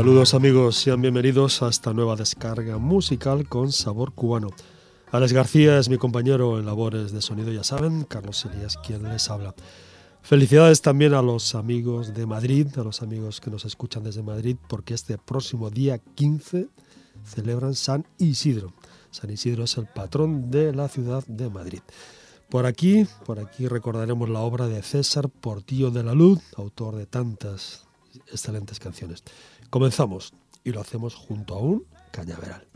Saludos amigos, sean bienvenidos a esta nueva descarga musical con sabor cubano. Alex García es mi compañero en labores de sonido, ya saben, Carlos Elías quien les habla. Felicidades también a los amigos de Madrid, a los amigos que nos escuchan desde Madrid, porque este próximo día 15 celebran San Isidro. San Isidro es el patrón de la ciudad de Madrid. Por aquí, por aquí recordaremos la obra de César Portillo de la Luz, autor de tantas excelentes canciones. Comenzamos y lo hacemos junto a un cañaveral.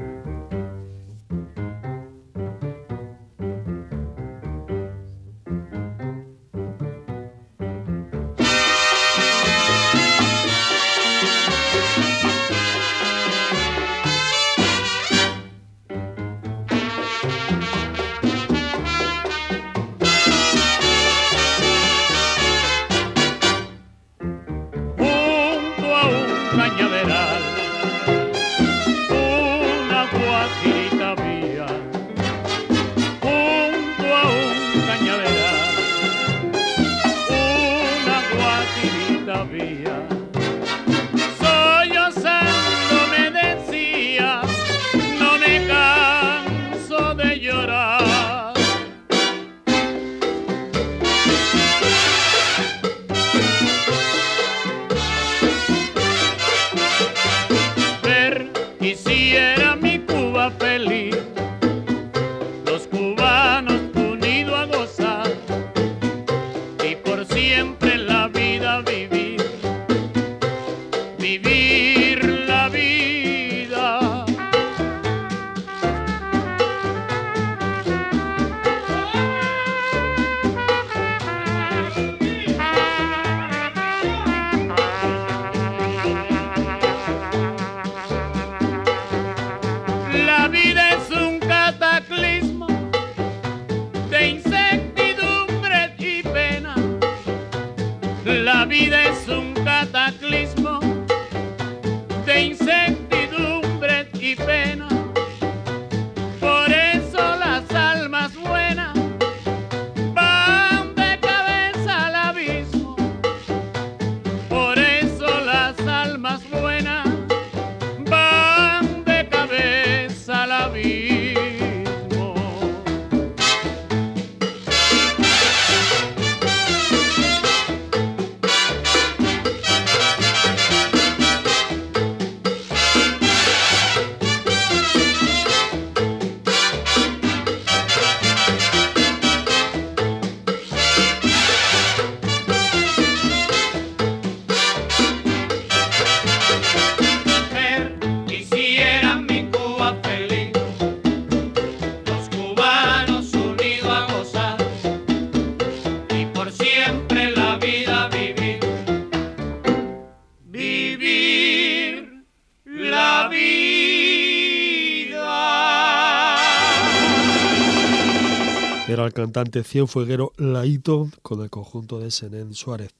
Cantante cienfueguero Laito con el conjunto de Senén Suárez.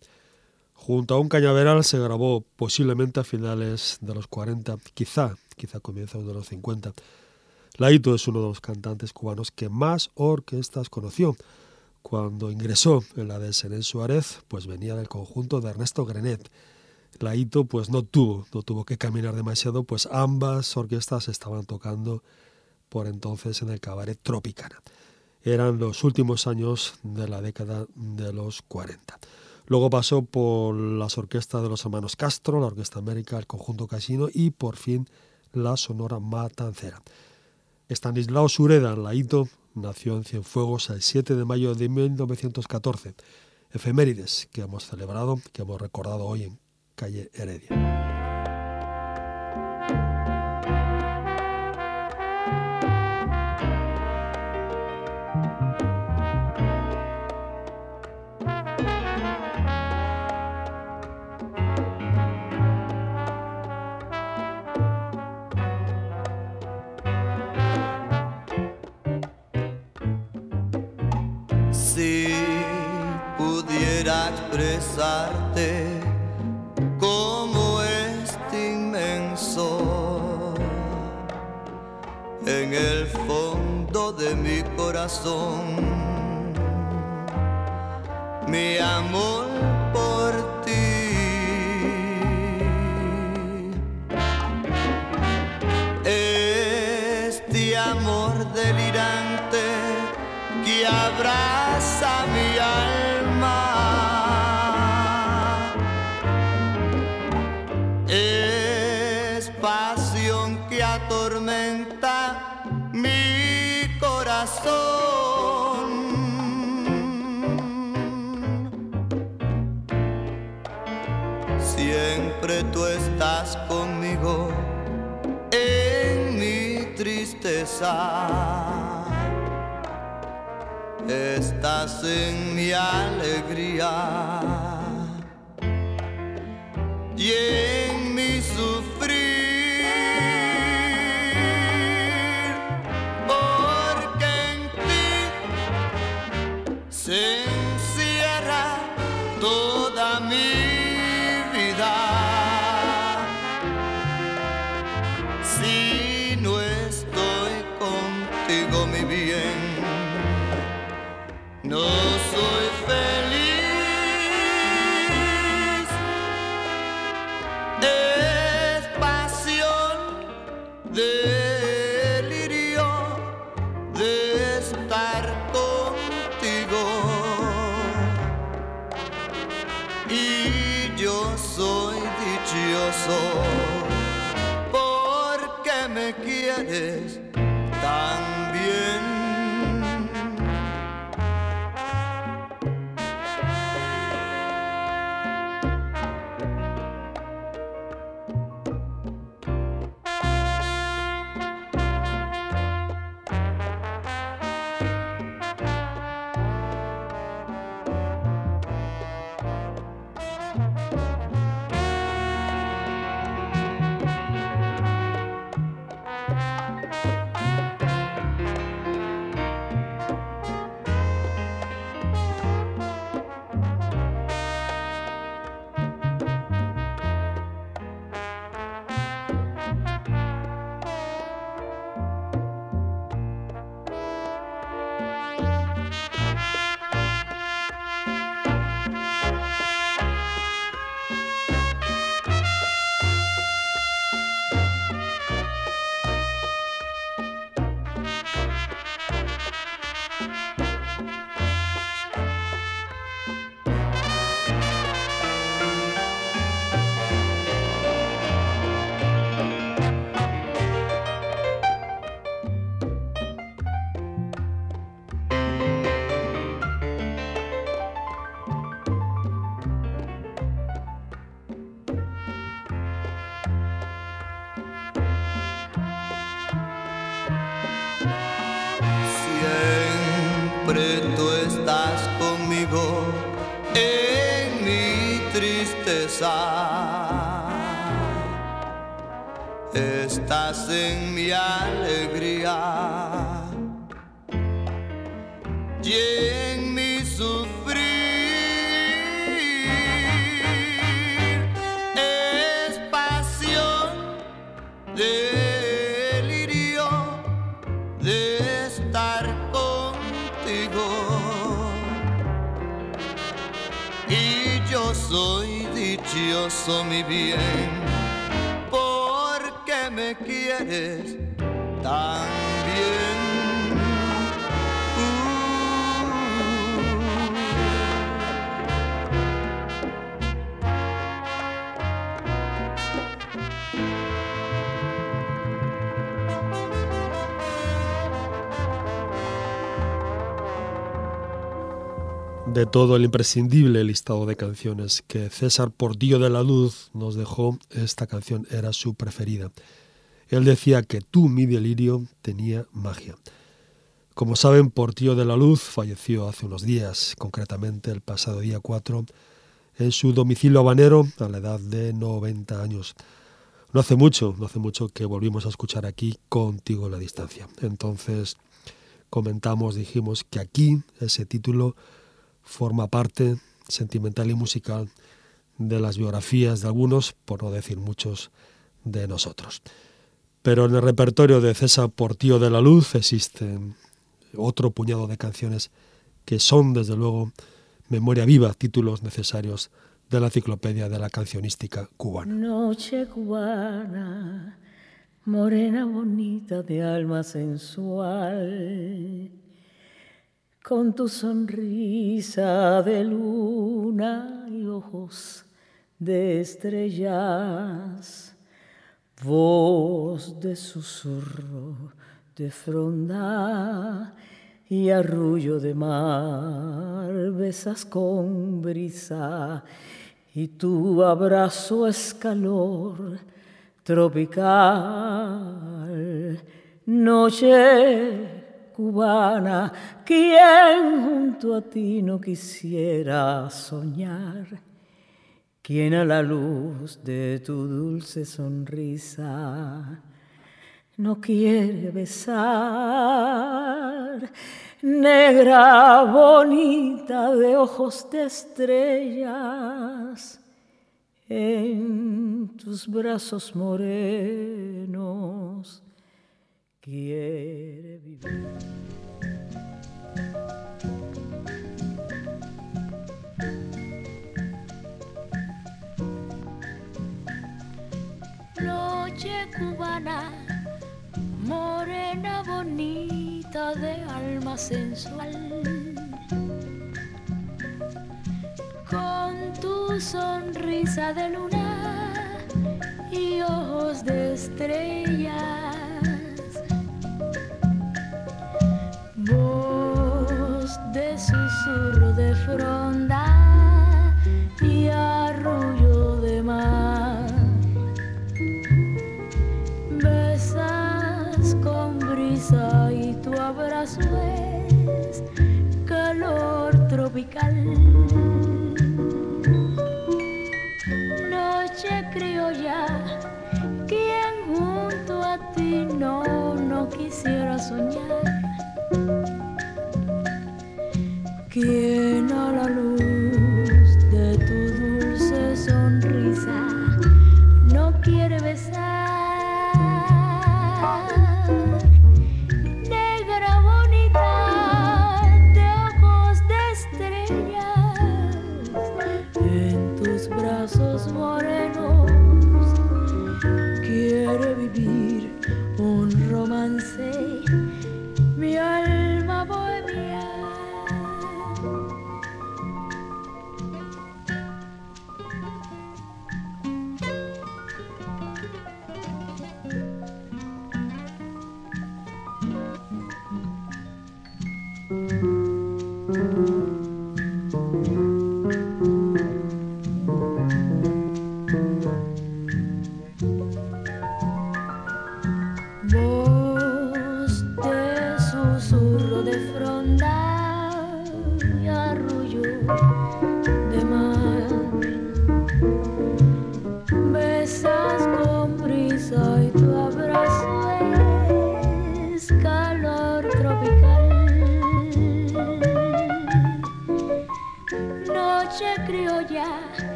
Junto a un cañaveral se grabó posiblemente a finales de los 40, quizá, quizá comienzos de los 50. Laito es uno de los cantantes cubanos que más orquestas conoció. Cuando ingresó en la de Senén Suárez, pues venía del conjunto de Ernesto Grenet. Laito pues no tuvo, no tuvo que caminar demasiado, pues ambas orquestas estaban tocando por entonces en el cabaret Tropicana eran los últimos años de la década de los 40. Luego pasó por las orquestas de los hermanos Castro, la Orquesta América, el Conjunto Casino y por fin la Sonora Matancera. Stanislao Sureda Laito nació en Cienfuegos el 7 de mayo de 1914. Efemérides que hemos celebrado, que hemos recordado hoy en Calle Heredia. Como este inmenso en el fondo de mi corazón mi amor por ti. Este amor delirante que abraza mi alma. Estás en mi alegría y en mi sufrir. De todo el imprescindible listado de canciones que César Portillo de la Luz nos dejó, esta canción era su preferida. Él decía que tú, mi delirio, tenía magia. Como saben, Portillo de la Luz falleció hace unos días, concretamente el pasado día 4, en su domicilio habanero a la edad de 90 años. No hace mucho, no hace mucho que volvimos a escuchar aquí contigo en la distancia. Entonces, comentamos, dijimos que aquí ese título forma parte sentimental y musical de las biografías de algunos, por no decir muchos, de nosotros. Pero en el repertorio de César Portillo de la Luz existen otro puñado de canciones que son, desde luego, memoria viva, títulos necesarios de la enciclopedia de la cancionística cubana. Noche cubana, morena bonita de alma sensual, con tu sonrisa de luna y ojos de estrellas, voz de susurro de fronda y arrullo de mar, besas con brisa y tu abrazo es calor tropical. Noche cubana, ¿quién junto a ti no quisiera soñar? ¿Quién a la luz de tu dulce sonrisa no quiere besar? Negra bonita de ojos de estrellas, en tus brazos morenos quiere vivir. Noche cubana, morena bonita de alma sensual. Con tu sonrisa de luna y ojos de estrellas. Voz de susurro de fronda y arrullo de mar. Besas con brisa y tu abrazo es calor tropical. Noche criolla, quien junto a ti no, no quisiera soñar. Quien a la luz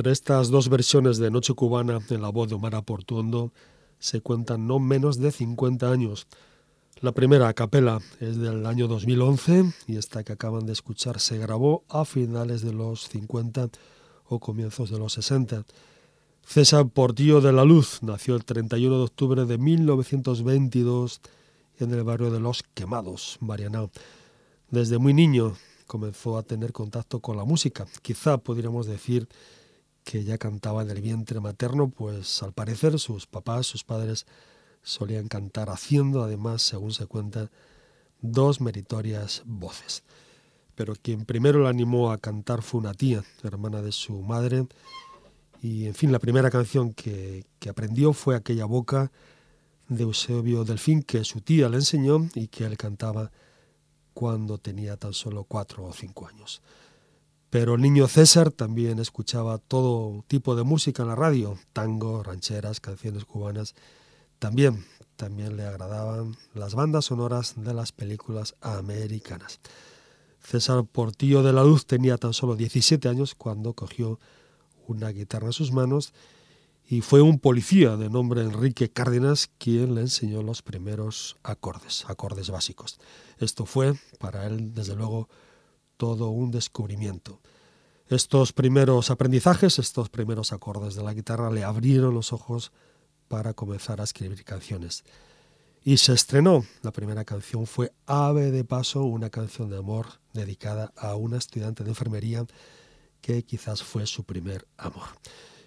Entre estas dos versiones de Noche Cubana en la voz de Omar Portuondo se cuentan no menos de 50 años. La primera a capela es del año 2011 y esta que acaban de escuchar se grabó a finales de los 50 o comienzos de los 60. César Portillo de la Luz nació el 31 de octubre de 1922 en el barrio de Los Quemados, Marianao. Desde muy niño comenzó a tener contacto con la música. Quizá podríamos decir que ya cantaba en el vientre materno, pues al parecer sus papás, sus padres, solían cantar haciendo además, según se cuenta, dos meritorias voces. Pero quien primero la animó a cantar fue una tía, hermana de su madre, y en fin, la primera canción que, que aprendió fue aquella boca de Eusebio Delfín que su tía le enseñó y que él cantaba cuando tenía tan solo cuatro o cinco años. Pero el niño César también escuchaba todo tipo de música en la radio, tango, rancheras, canciones cubanas, también, también le agradaban las bandas sonoras de las películas americanas. César Portillo de la Luz tenía tan solo 17 años cuando cogió una guitarra en sus manos y fue un policía de nombre Enrique Cárdenas quien le enseñó los primeros acordes, acordes básicos. Esto fue para él, desde luego, todo un descubrimiento. Estos primeros aprendizajes, estos primeros acordes de la guitarra le abrieron los ojos para comenzar a escribir canciones. Y se estrenó. La primera canción fue Ave de Paso, una canción de amor dedicada a una estudiante de enfermería que quizás fue su primer amor.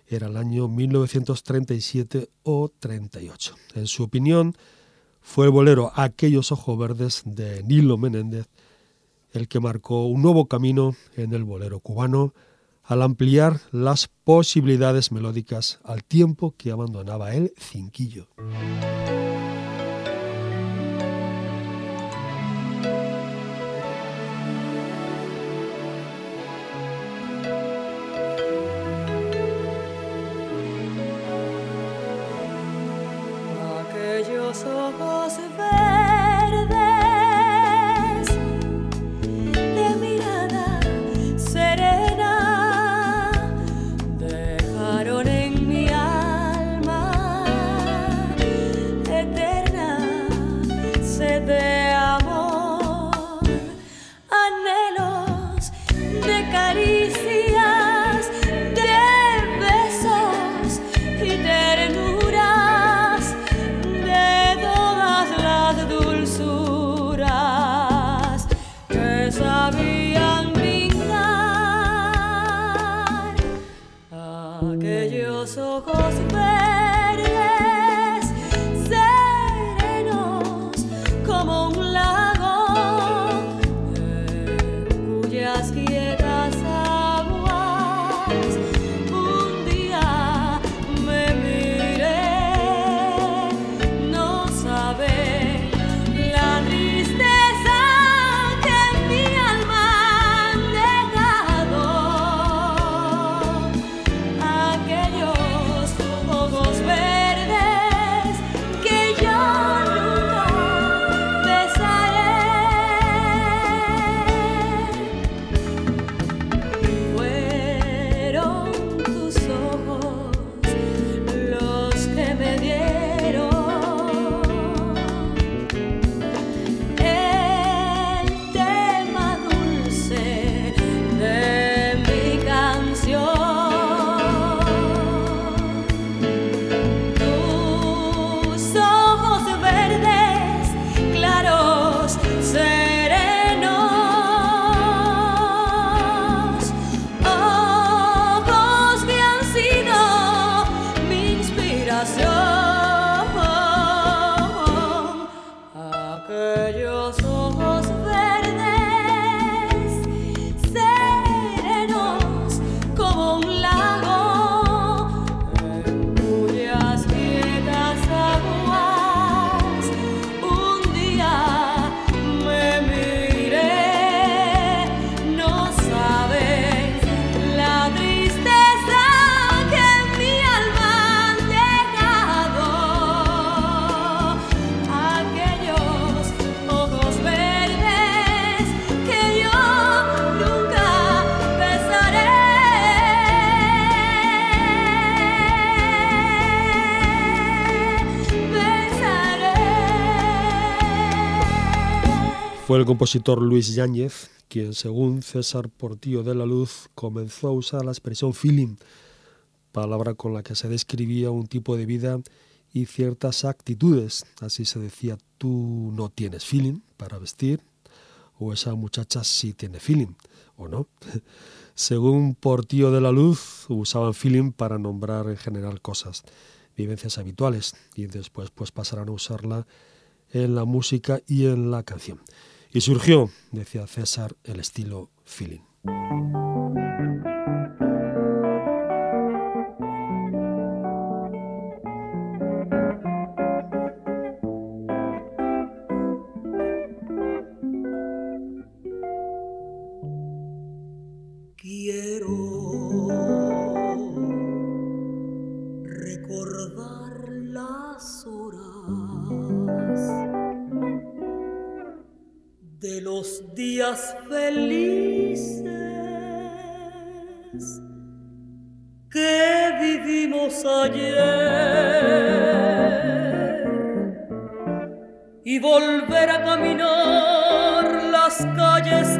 Era el año 1937 o 38. En su opinión, fue el bolero Aquellos Ojos Verdes de Nilo Menéndez el que marcó un nuevo camino en el bolero cubano al ampliar las posibilidades melódicas al tiempo que abandonaba el cinquillo. Fue el compositor Luis Yáñez quien, según César Portillo de la Luz, comenzó a usar la expresión feeling, palabra con la que se describía un tipo de vida y ciertas actitudes. Así se decía, tú no tienes feeling para vestir, o esa muchacha sí tiene feeling, o no. Según Portillo de la Luz, usaban feeling para nombrar en general cosas, vivencias habituales, y después pues pasarán a usarla en la música y en la canción. Y surgió, decía César, el estilo feeling. Felices que vivimos ayer. Y volver a caminar las calles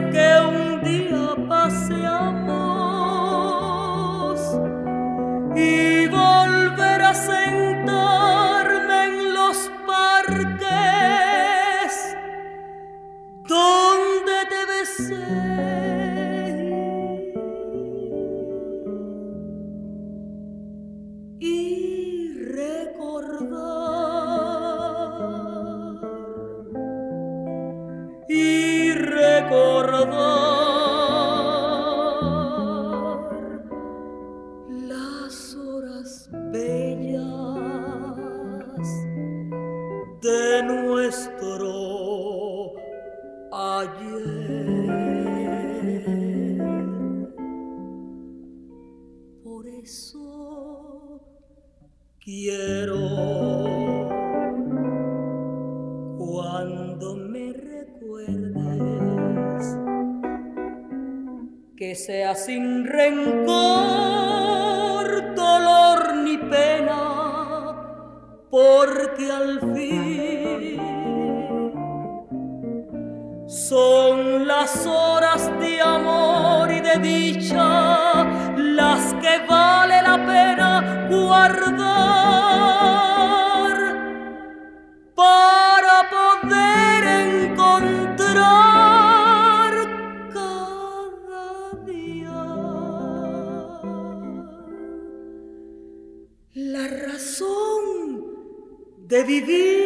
de vivir.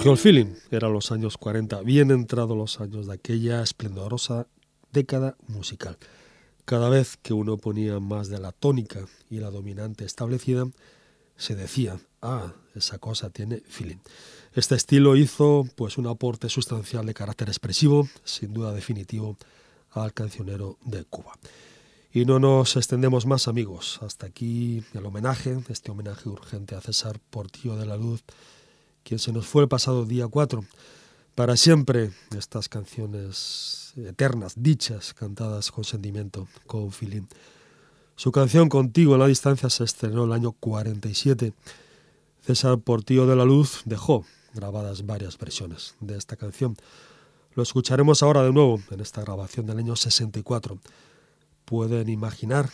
Surgió el feeling, eran los años 40, bien entrados los años de aquella esplendorosa década musical. Cada vez que uno ponía más de la tónica y la dominante establecida, se decía, ah, esa cosa tiene feeling. Este estilo hizo pues un aporte sustancial de carácter expresivo, sin duda definitivo, al cancionero de Cuba. Y no nos extendemos más, amigos. Hasta aquí el homenaje, este homenaje urgente a César Portillo de la Luz, quien se nos fue el pasado día 4. Para siempre estas canciones eternas, dichas, cantadas con sentimiento, con feeling. Su canción Contigo en la distancia se estrenó el año 47. César Portillo de la Luz dejó grabadas varias versiones de esta canción. Lo escucharemos ahora de nuevo en esta grabación del año 64. Pueden imaginar,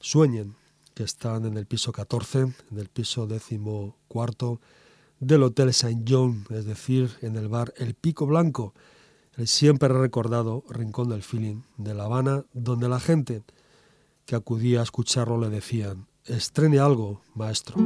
sueñen que están en el piso 14, en el piso décimo cuarto del Hotel Saint John, es decir, en el bar El Pico Blanco, el siempre recordado rincón del feeling de La Habana, donde la gente que acudía a escucharlo le decían, estrene algo, maestro.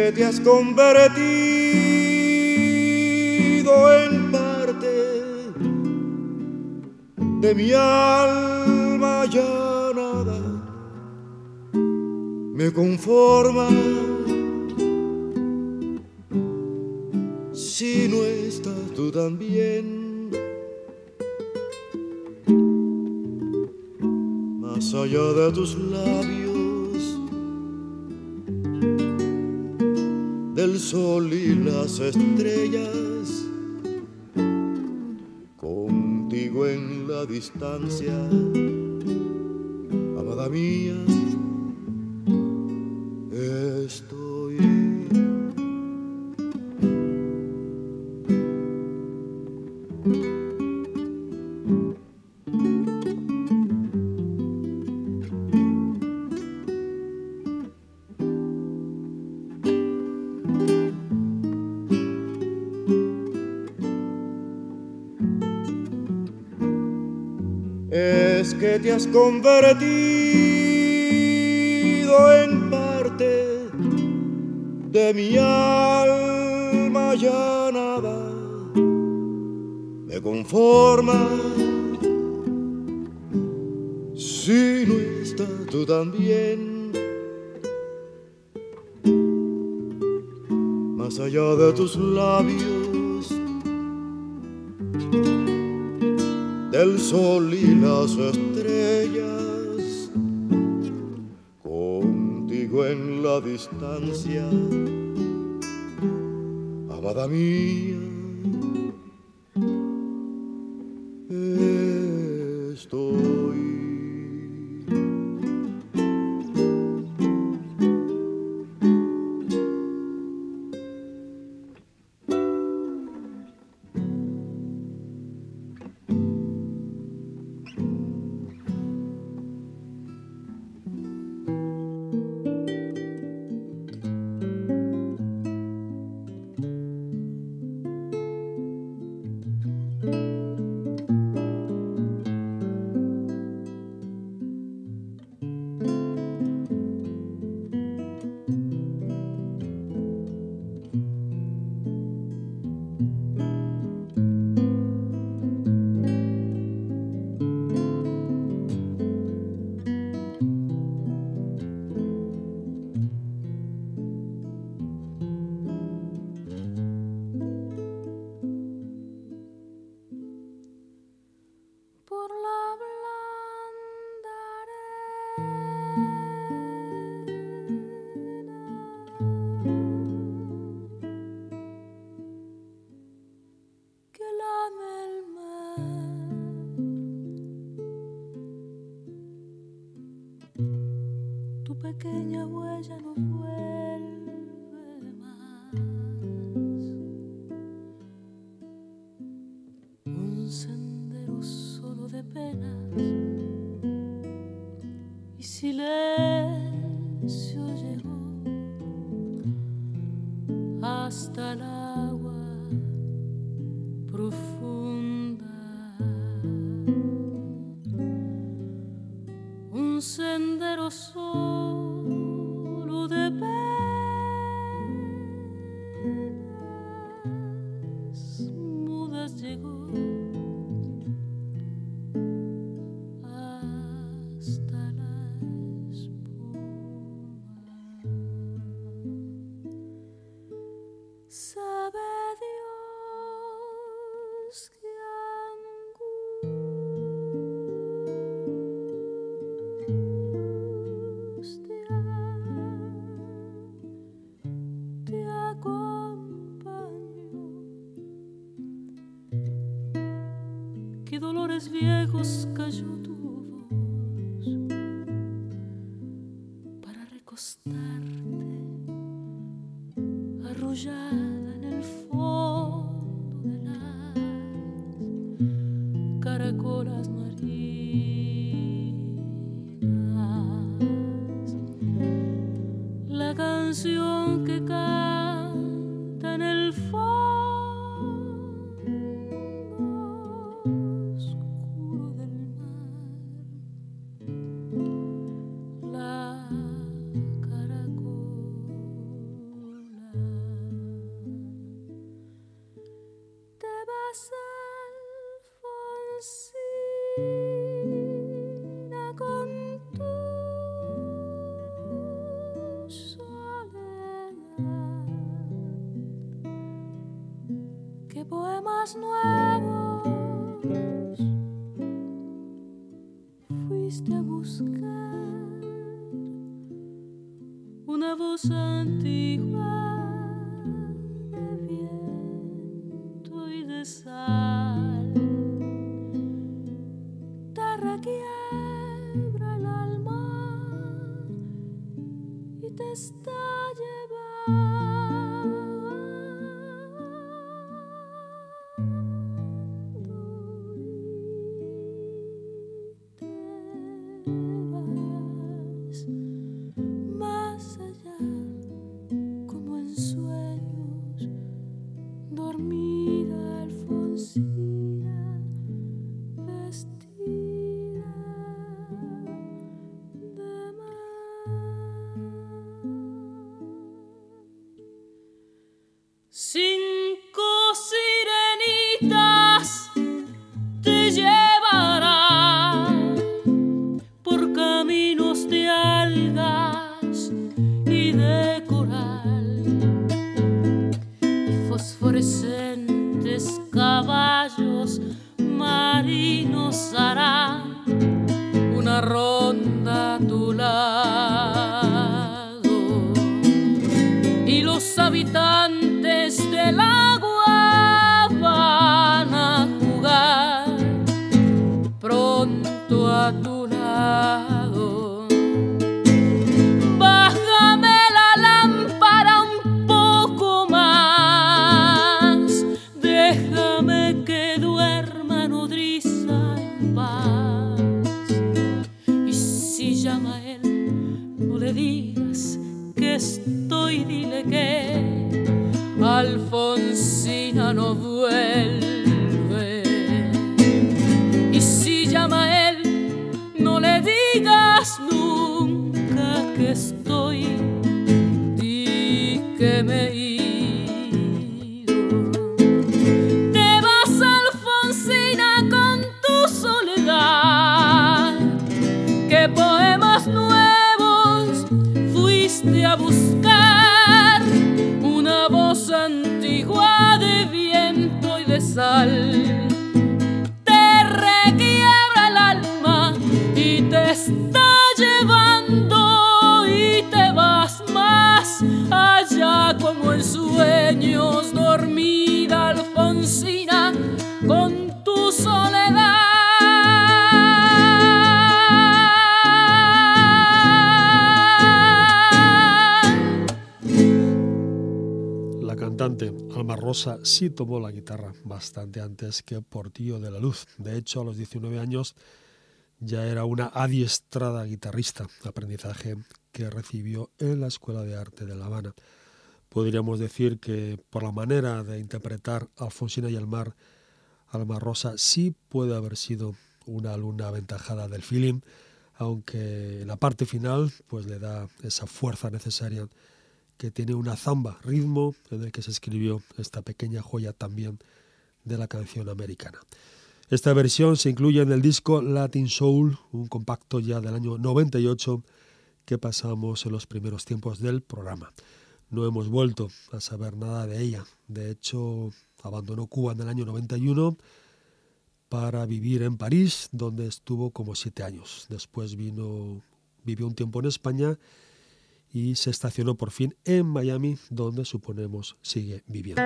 Que te has convertido en parte de mi alma ya nada me conforma si no estás tú también. Más allá de tus labios sol y las estrellas contigo en la distancia amada mía convertido en parte de mi alma ya nada me conforma. Si no estás tú también. Más allá de tus labios del sol y las estrellas, distancia, amada mía. negócio. Rosa sí tomó la guitarra bastante antes que Portillo de la Luz. De hecho, a los 19 años ya era una adiestrada guitarrista, aprendizaje que recibió en la Escuela de Arte de La Habana. podríamos decir que por la manera de interpretar Alfonsina y el mar, Alma Rosa sí puede haber sido una alumna aventajada del feeling, aunque en la parte final pues le da esa fuerza necesaria que tiene una zamba, ritmo en el que se escribió esta pequeña joya también de la canción americana. Esta versión se incluye en el disco Latin Soul, un compacto ya del año 98 que pasamos en los primeros tiempos del programa. No hemos vuelto a saber nada de ella. De hecho, abandonó Cuba en el año 91 para vivir en París, donde estuvo como siete años. Después vino, vivió un tiempo en España y se estacionó por fin en Miami, donde suponemos sigue viviendo.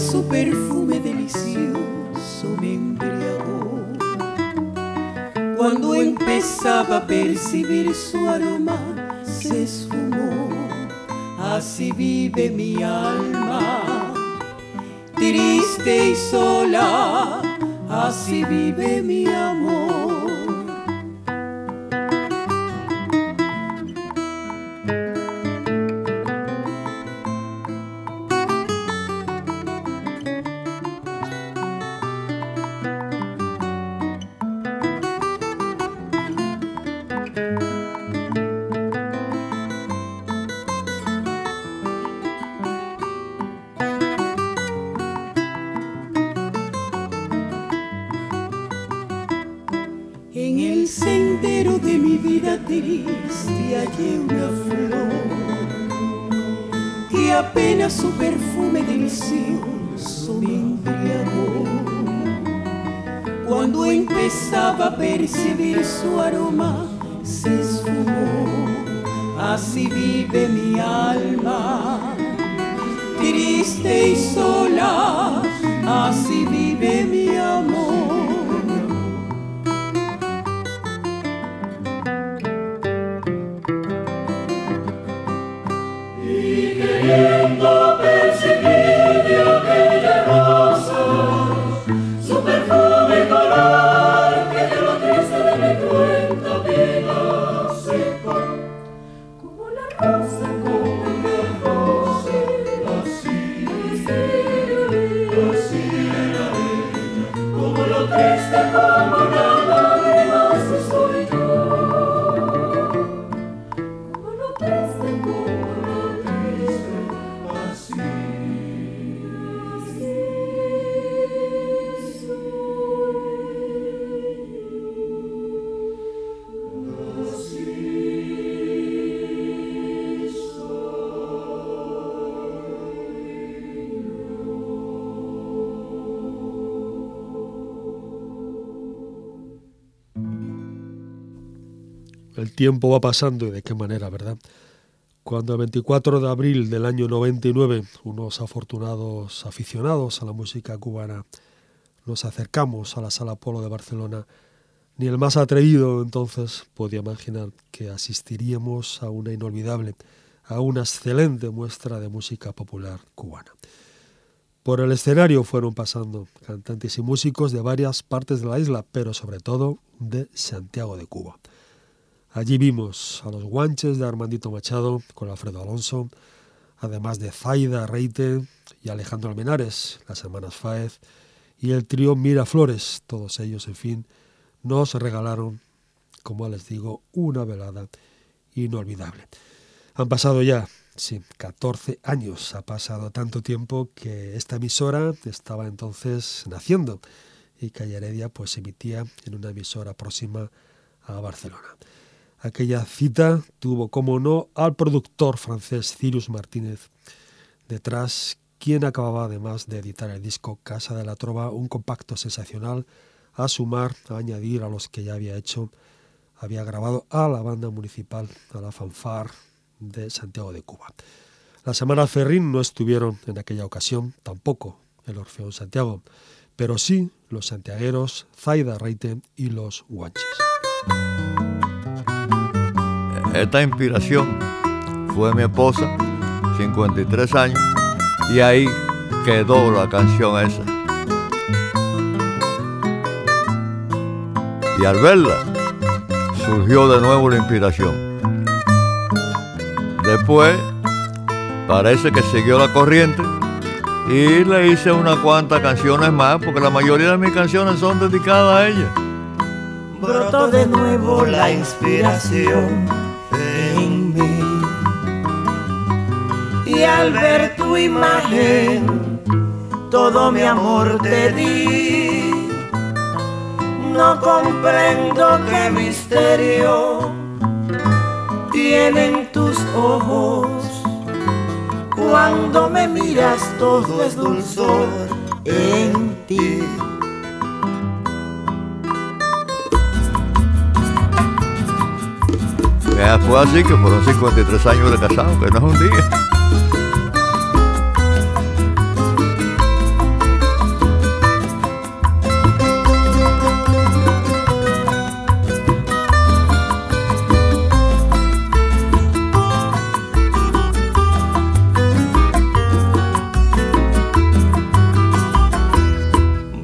Su perfume delicioso me embriagó. Cuando empezaba a percibir su aroma, se esfumó. Así vive mi alma, triste y sola. Así vive mi amor. Tiempo va pasando y de qué manera, ¿verdad? Cuando el 24 de abril del año 99, unos afortunados aficionados a la música cubana nos acercamos a la Sala Polo de Barcelona, ni el más atrevido entonces podía imaginar que asistiríamos a una inolvidable, a una excelente muestra de música popular cubana. Por el escenario fueron pasando cantantes y músicos de varias partes de la isla, pero sobre todo de Santiago de Cuba. Allí vimos a los guanches de Armandito Machado con Alfredo Alonso, además de Zaida Reite y Alejandro Almenares, las hermanas Faez y el trío Miraflores, todos ellos, en fin, nos regalaron, como les digo, una velada inolvidable. Han pasado ya, sí, 14 años, ha pasado tanto tiempo que esta emisora estaba entonces naciendo y Calle Heredia pues emitía en una emisora próxima a Barcelona. Aquella cita tuvo, como no, al productor francés Cyrus Martínez detrás, quien acababa además de editar el disco Casa de la Trova, un compacto sensacional a sumar, a añadir a los que ya había hecho había grabado a la banda municipal, a la fanfar de Santiago de Cuba. Las hermanas Ferrín no estuvieron en aquella ocasión, tampoco el Orfeón Santiago, pero sí los santiagueros Zaida Reite y los Guanches. Esta inspiración fue mi esposa, 53 años, y ahí quedó la canción esa. Y al verla, surgió de nuevo la inspiración. Después, parece que siguió la corriente y le hice unas cuantas canciones más, porque la mayoría de mis canciones son dedicadas a ella. Brotó de nuevo la inspiración Y al ver tu imagen, todo mi amor te di. No comprendo qué misterio tienen tus ojos. Cuando me miras todo es dulzor en ti. Fue así que fueron 53 años de casado, que no es un día.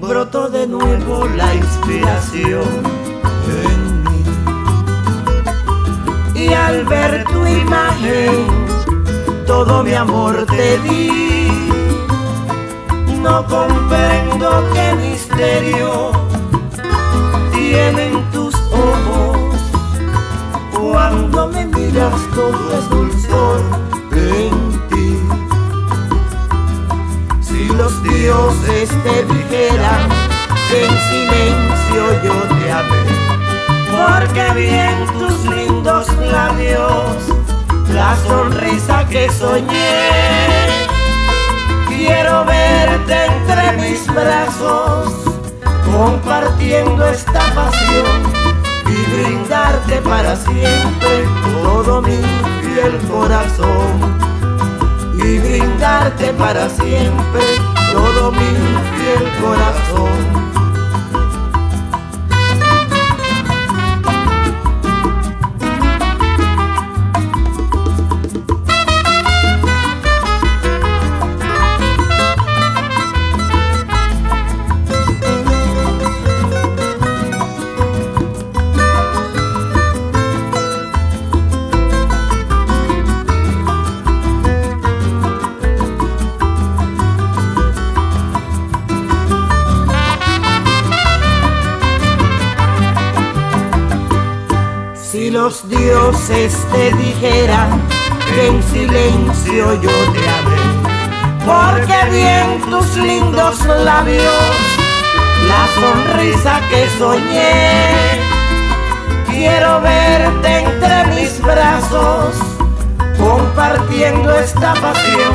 Brotó de nuevo la inspiración en mí. Y al ver tu imagen, todo mi amor te di. No comprendo qué misterio tienen tus ojos. Cuando me miras todo es dulzor en ti. Si los dioses te dijeran que en silencio yo te amé, porque bien tus lindos labios, la sonrisa que soñé, quiero verte entre mis brazos, compartiendo esta pasión y brindarte para siempre todo mi fiel corazón y brindarte para siempre todo mi fiel corazón. Los dioses te dijeran que en silencio yo te amé, porque bien tus lindos labios, la sonrisa que soñé, quiero verte entre mis brazos, compartiendo esta pasión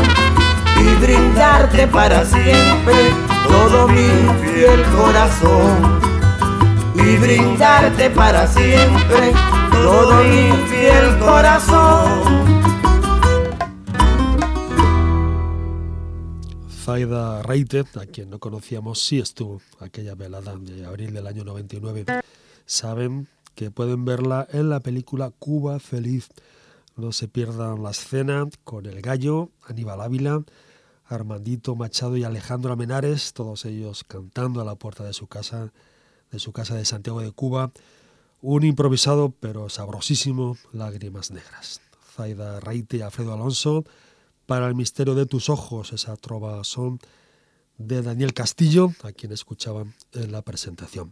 y brindarte para siempre todo mi fiel corazón. Y brindarte para siempre todo mi fiel corazón. Zaida Reite, a quien no conocíamos, sí estuvo aquella velada de abril del año 99. Saben que pueden verla en la película Cuba Feliz. No se pierdan la escena con el gallo, Aníbal Ávila, Armandito Machado y Alejandro Amenares, todos ellos cantando a la puerta de su casa, de su casa de Santiago de Cuba. Un improvisado pero sabrosísimo Lágrimas Negras. Zaida Reite y Alfredo Alonso para el misterio de tus ojos, esa trova son de Daniel Castillo, a quien escuchaban en la presentación.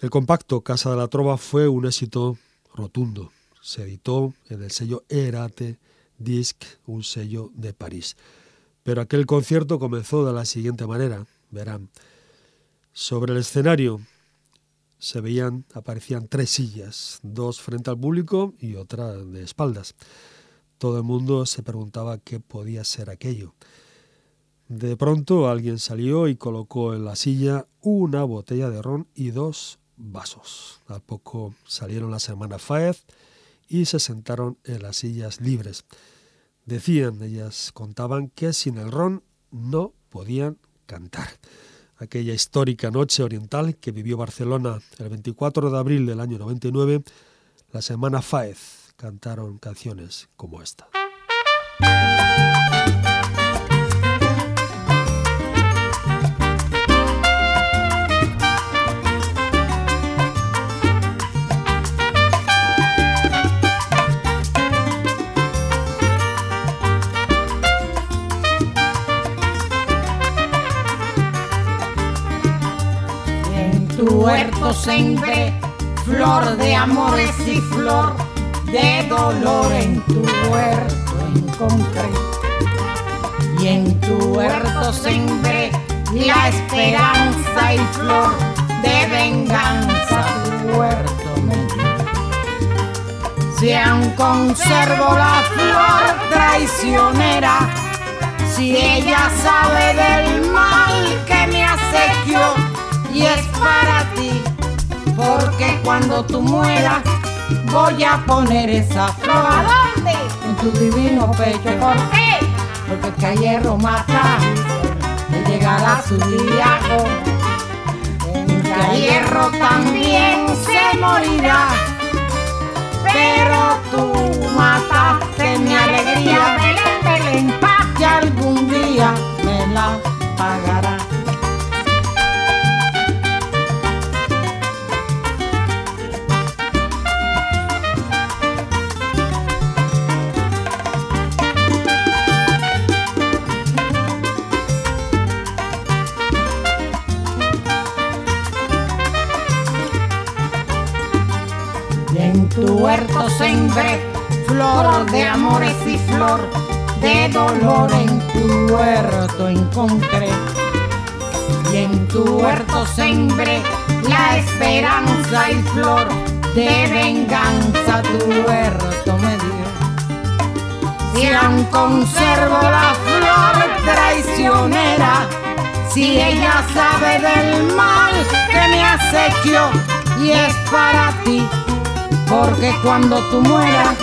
El compacto Casa de la Trova fue un éxito rotundo. Se editó en el sello Erate Disc, un sello de París. Pero aquel concierto comenzó de la siguiente manera, verán. Sobre el escenario se veían, aparecían tres sillas, dos frente al público y otra de espaldas. Todo el mundo se preguntaba qué podía ser aquello. De pronto alguien salió y colocó en la silla una botella de ron y dos vasos. A poco salieron la semana Faez y se sentaron en las sillas libres. Decían, ellas contaban que sin el ron no podían cantar. Aquella histórica noche oriental que vivió Barcelona el 24 de abril del año 99, la semana Faez cantaron canciones como esta. Tu huerto sembré flor de amores y flor de dolor en tu huerto en concreto. Y en tu huerto sembré la esperanza y flor de venganza tu huerto me. Si aún conservo la flor traicionera, si ella sabe del mal que me acequió, y es para ti, porque cuando tú mueras voy a poner esa flor. ¿A dónde? En tu divino pecho. ¿Por qué? Porque que a hierro mata, y llegará su día. En que a hierro también se morirá. Pero tú mataste mi alegría, Belén, Belén, pa. que algún día me la pagará. Huerto sembré flor de amores y flor de dolor en tu huerto encontré. Y en tu huerto sembré la esperanza y flor de venganza tu huerto me dio. Si aún conservo la flor traicionera, si ella sabe del mal que me acechió y es para ti porque cuando tú mueras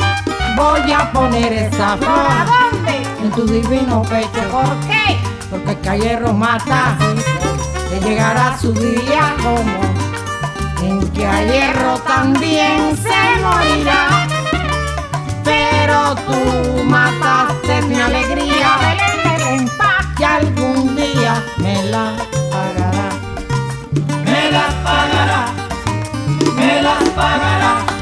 voy a poner esa flor. ¿A dónde? En tu divino pecho. ¿Por qué? Porque que a hierro mata, que llegará su día como en que a hierro también se morirá. Pero tú mataste mi alegría, que algún día me la pagará. Me la pagará, me la pagará.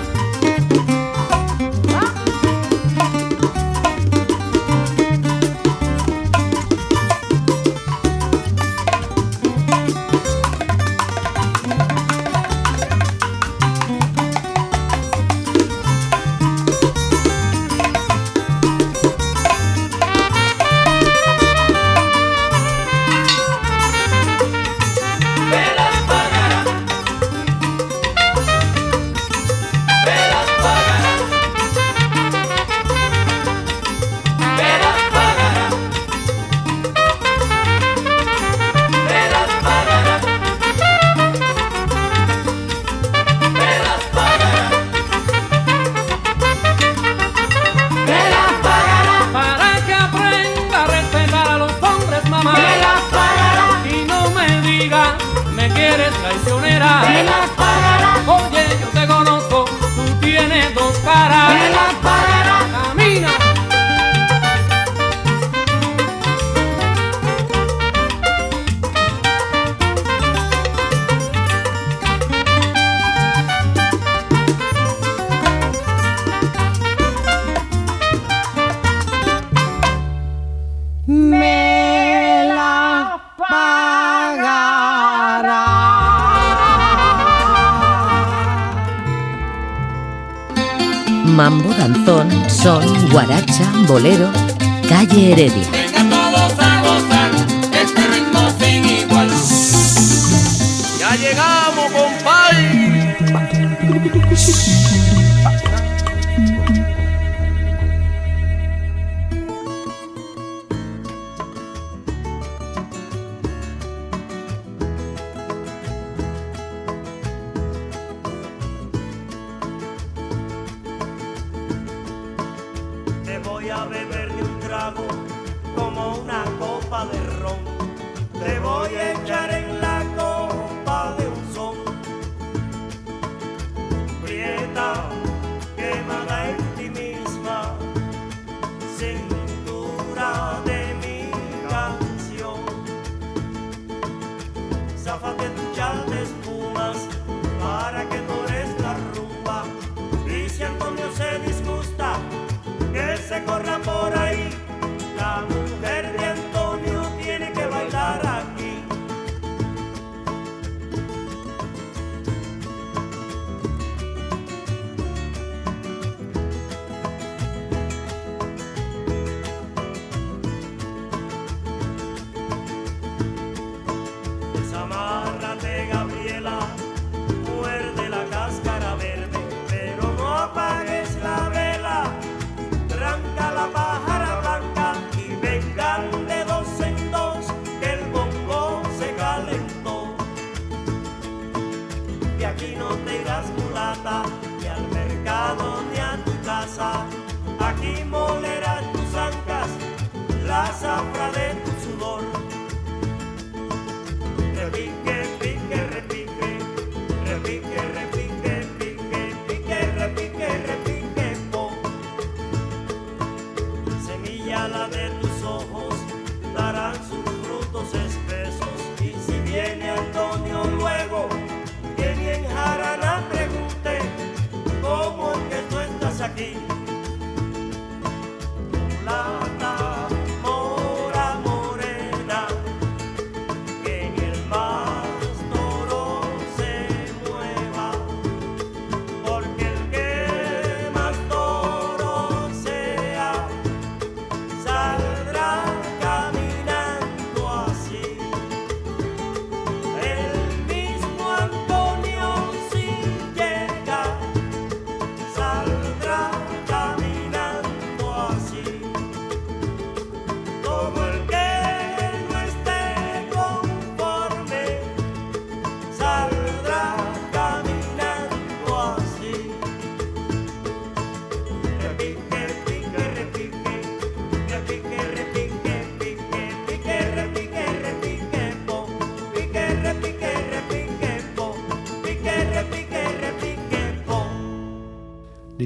Mambo, danzón, son, guaracha, bolero, calle Heredia. Vengan todos a gozar este ritmo sin igual. Ya llegamos, compadre. Tu sudor.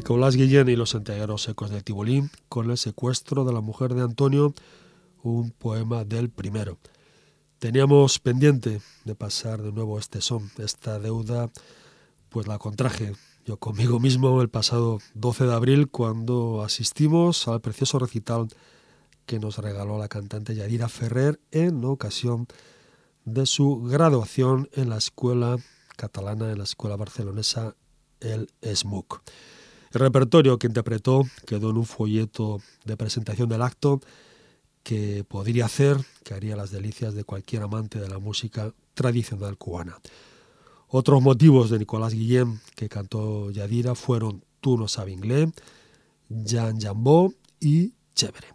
Nicolás Guillén y los santiagueros secos del Tibolín con el secuestro de la mujer de Antonio, un poema del primero. Teníamos pendiente de pasar de nuevo este son, esta deuda, pues la contraje yo conmigo mismo el pasado 12 de abril cuando asistimos al precioso recital que nos regaló la cantante Yadira Ferrer en ocasión de su graduación en la escuela catalana, en la escuela barcelonesa El SMUC. El repertorio que interpretó quedó en un folleto de presentación del acto que podría hacer, que haría las delicias de cualquier amante de la música tradicional cubana. Otros motivos de Nicolás Guillén que cantó Yadira fueron Tú no sabes inglés, Jan Jambó y Chévere.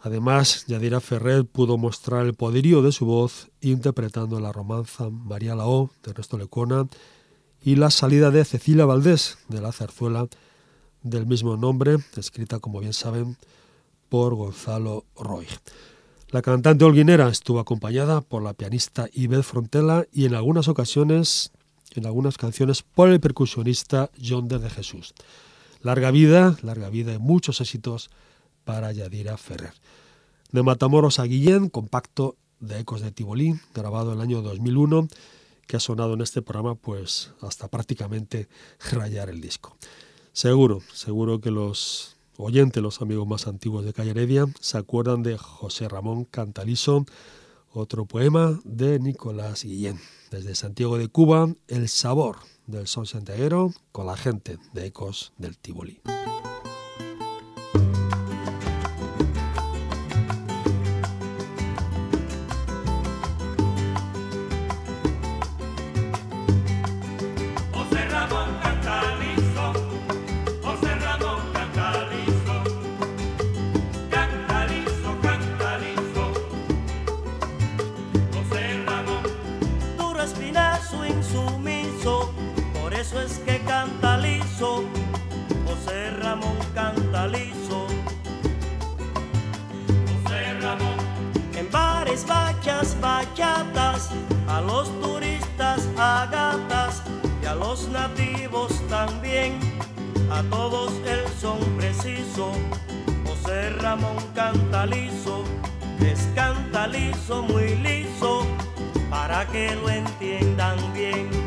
Además, Yadira Ferrer pudo mostrar el poderío de su voz interpretando la romanza María Lao de Ernesto Lecona y la salida de Cecilia Valdés de la zarzuela del mismo nombre, escrita, como bien saben, por Gonzalo Roig. La cantante holguinera estuvo acompañada por la pianista Ibel Frontela y en algunas ocasiones, en algunas canciones, por el percusionista John de Jesús. Larga vida, larga vida y muchos éxitos para Yadira Ferrer. De Matamoros a Guillén, compacto de Ecos de Tibolí, grabado en el año 2001, que ha sonado en este programa pues hasta prácticamente rayar el disco. Seguro, seguro que los oyentes, los amigos más antiguos de Calle Heredia, se acuerdan de José Ramón Cantalizo, otro poema de Nicolás Guillén. Desde Santiago de Cuba, el sabor del son santiaguero con la gente de Ecos del Tibolí. agatas y a los nativos también. A todos el son preciso, José Ramón Cantalizo, es cantalizo muy liso, para que lo entiendan bien.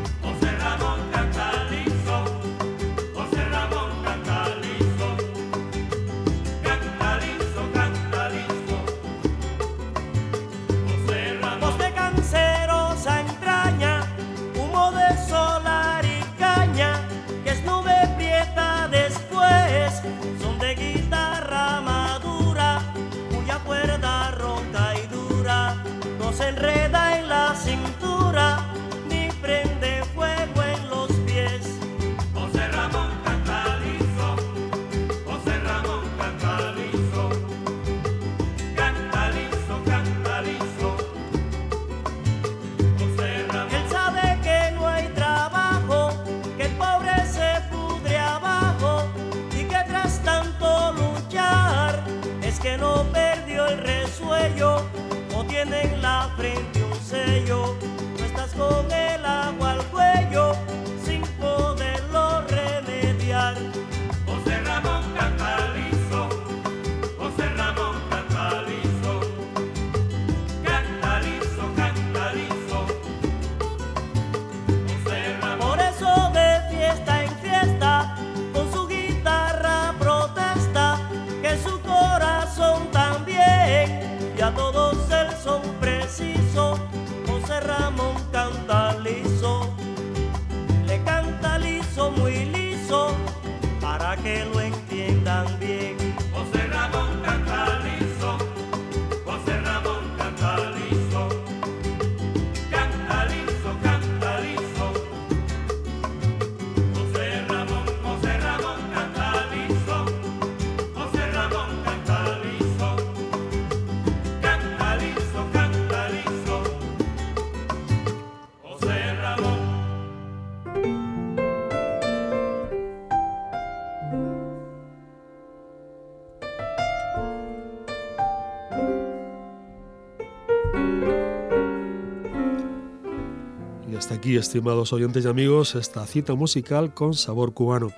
Estimados oyentes y amigos, esta cita musical con sabor cubano.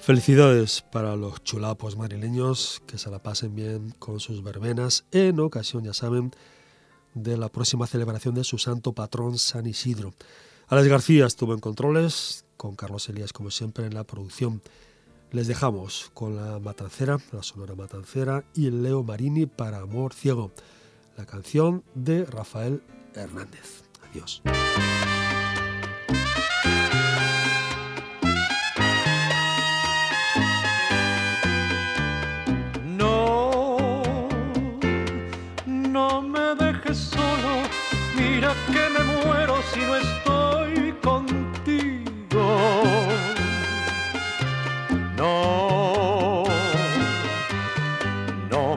Felicidades para los chulapos marileños, que se la pasen bien con sus verbenas en ocasión, ya saben, de la próxima celebración de su santo patrón San Isidro. Alex García estuvo en controles, con Carlos Elías como siempre en la producción. Les dejamos con la matancera, la sonora matancera y el Leo Marini para Amor Ciego, la canción de Rafael Hernández. Adiós.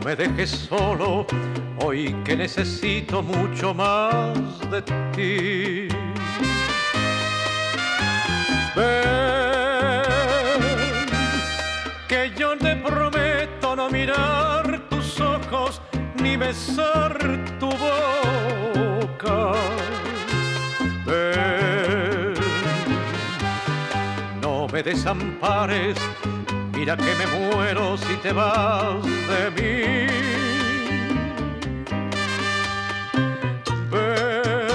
Me dejes solo, hoy que necesito mucho más de ti. Ven, que yo te prometo no mirar tus ojos ni besar tu boca. Ven, no me desampares, mira que me muero si te vas de mí. Ven,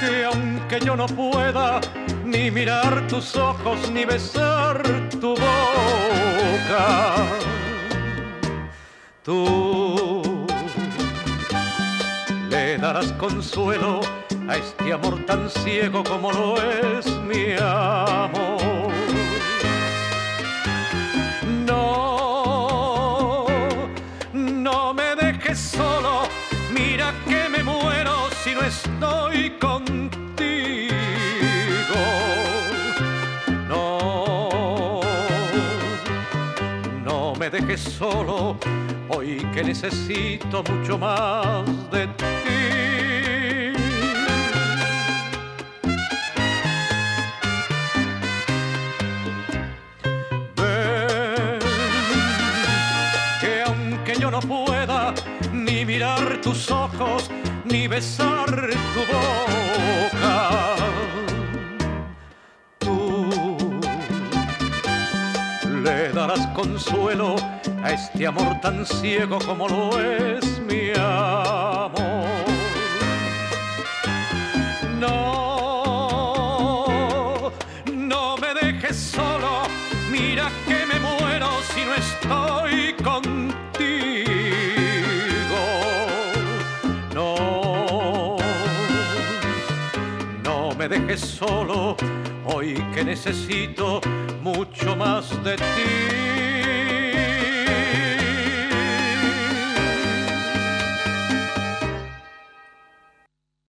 que aunque yo no pueda ni mirar tus ojos ni besar tu boca, tú le darás consuelo a este amor tan ciego como lo es mi amor. Contigo. No, no me dejes solo, hoy que necesito mucho más de ti. Ven, que aunque yo no pueda ni mirar tus ojos ni besar tu boca, tú consuelo a este amor tan ciego como lo es mi amor. Solo, hoy que necesito mucho más de ti.